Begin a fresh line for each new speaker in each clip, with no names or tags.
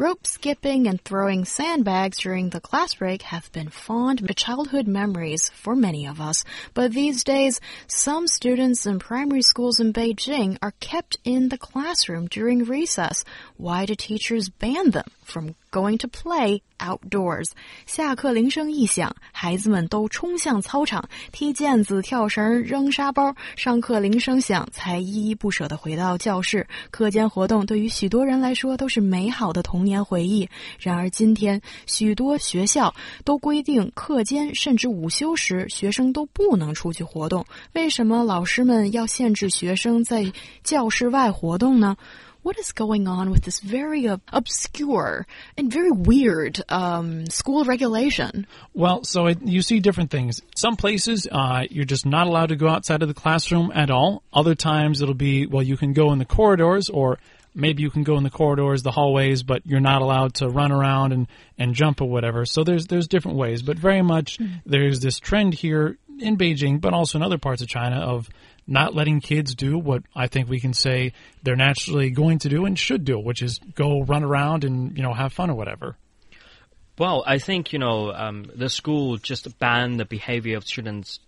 Rope skipping and throwing sandbags during the class break have been fond childhood memories for many of us. But these days, some students in primary schools in Beijing are kept in the classroom during recess. Why do teachers ban them from going to play outdoors？下课铃声一响，孩子们都冲向操场，踢毽子、跳绳、扔沙包。上课铃声响，才依依不舍地回到教室。课间活动对于许多人来说都是美好的童年回忆。然而，今天许多学校都规定课间甚至午休时，学生都不能出去活动。为什么老师们要限制学生在教室外活动呢？what is going on with this very uh, obscure and very weird um, school regulation?
Well, so it, you see different things. Some places uh, you're just not allowed to go outside of the classroom at all. Other times it'll be, well, you can go in the corridors or maybe you can go in the corridors, the hallways, but you're not allowed to run around and, and jump or whatever. So there's there's different ways, but very much mm-hmm. there's this trend here in Beijing, but also in other parts of China of not letting kids do what I think we can say they're naturally going to do and should do, which is go run around and, you know, have fun or whatever.
Well, I think, you know, um, the school just banned the behavior of students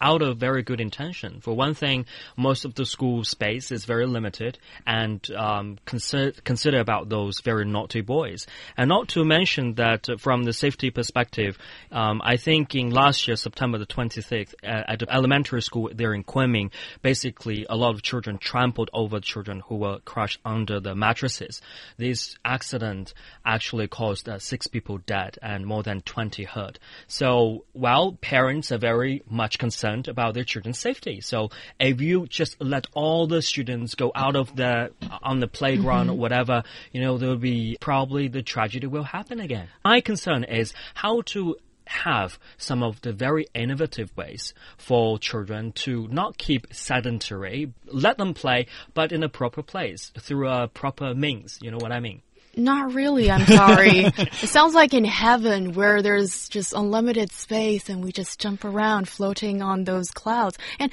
out of very good intention. For one thing, most of the school space is very limited and um, consider, consider about those very naughty boys. And not to mention that uh, from the safety perspective, um, I think in last year, September the 26th, uh, at the elementary school there in Kunming, basically a lot of children trampled over children who were crushed under the mattresses. This accident actually caused uh, six people dead and more than 20 hurt. So, while parents are very much concerned concerned about their children's safety. So if you just let all the students go out of the on the playground mm -hmm. or whatever, you know, there'll be probably the tragedy will happen again. My concern is how to have some of the very innovative ways for children to not keep sedentary, let them play, but in a proper place through a proper means. You know what I mean?
Not really, I'm sorry. it sounds like in heaven where there's just unlimited space and we just jump around floating on those clouds. And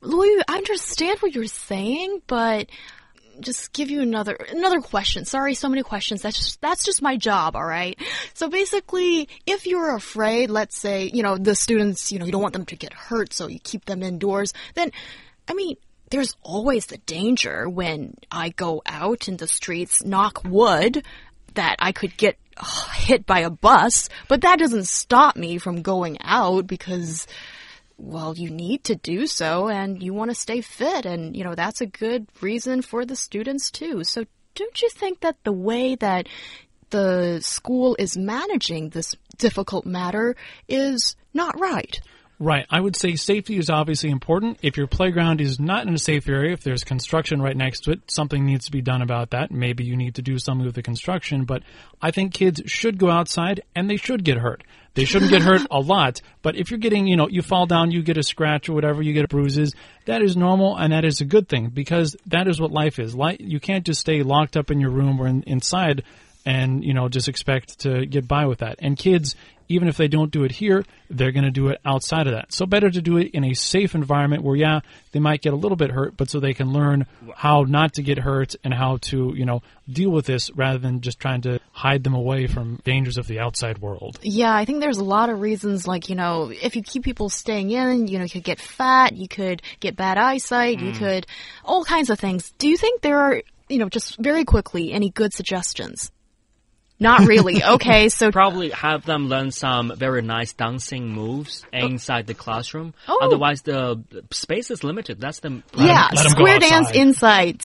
Louis, I understand what you're saying, but just give you another another question. Sorry, so many questions. That's just that's just my job, all right? So basically, if you're afraid, let's say, you know, the students, you know, you don't want them to get hurt, so you keep them indoors, then I mean, there's always the danger when I go out in the streets, knock wood, that I could get uh, hit by a bus, but that doesn't stop me from going out because, well, you need to do so and you want to stay fit. And, you know, that's a good reason for the students too. So don't you think that the way that the school is managing this difficult matter is not right?
Right. I would say safety is obviously important. If your playground is not in a safe area, if there's construction right next to it, something needs to be done about that. Maybe you need to do something with the construction, but I think kids should go outside and they should get hurt. They shouldn't get hurt a lot, but if you're getting, you know, you fall down, you get a scratch or whatever, you get bruises, that is normal and that is a good thing because that is what life is. Life, you can't just stay locked up in your room or in, inside and, you know, just expect to get by with that. And kids, even if they don't do it here, they're going to do it outside of that. So better to do it in a safe environment where, yeah, they might get a little bit hurt, but so they can learn how not to get hurt and how to, you know, deal with this rather than just trying to hide them away from dangers of the outside world.
Yeah, I think there's a lot of reasons, like, you know, if you keep people staying in, you know, you could get fat, you could get bad eyesight, mm. you could, all kinds of things. Do you think there are, you know, just very quickly, any good suggestions? Not really. Okay, so
probably have them learn some very nice dancing moves inside the classroom. Oh. Otherwise, the space is limited. That's the
yeah. Square dance inside.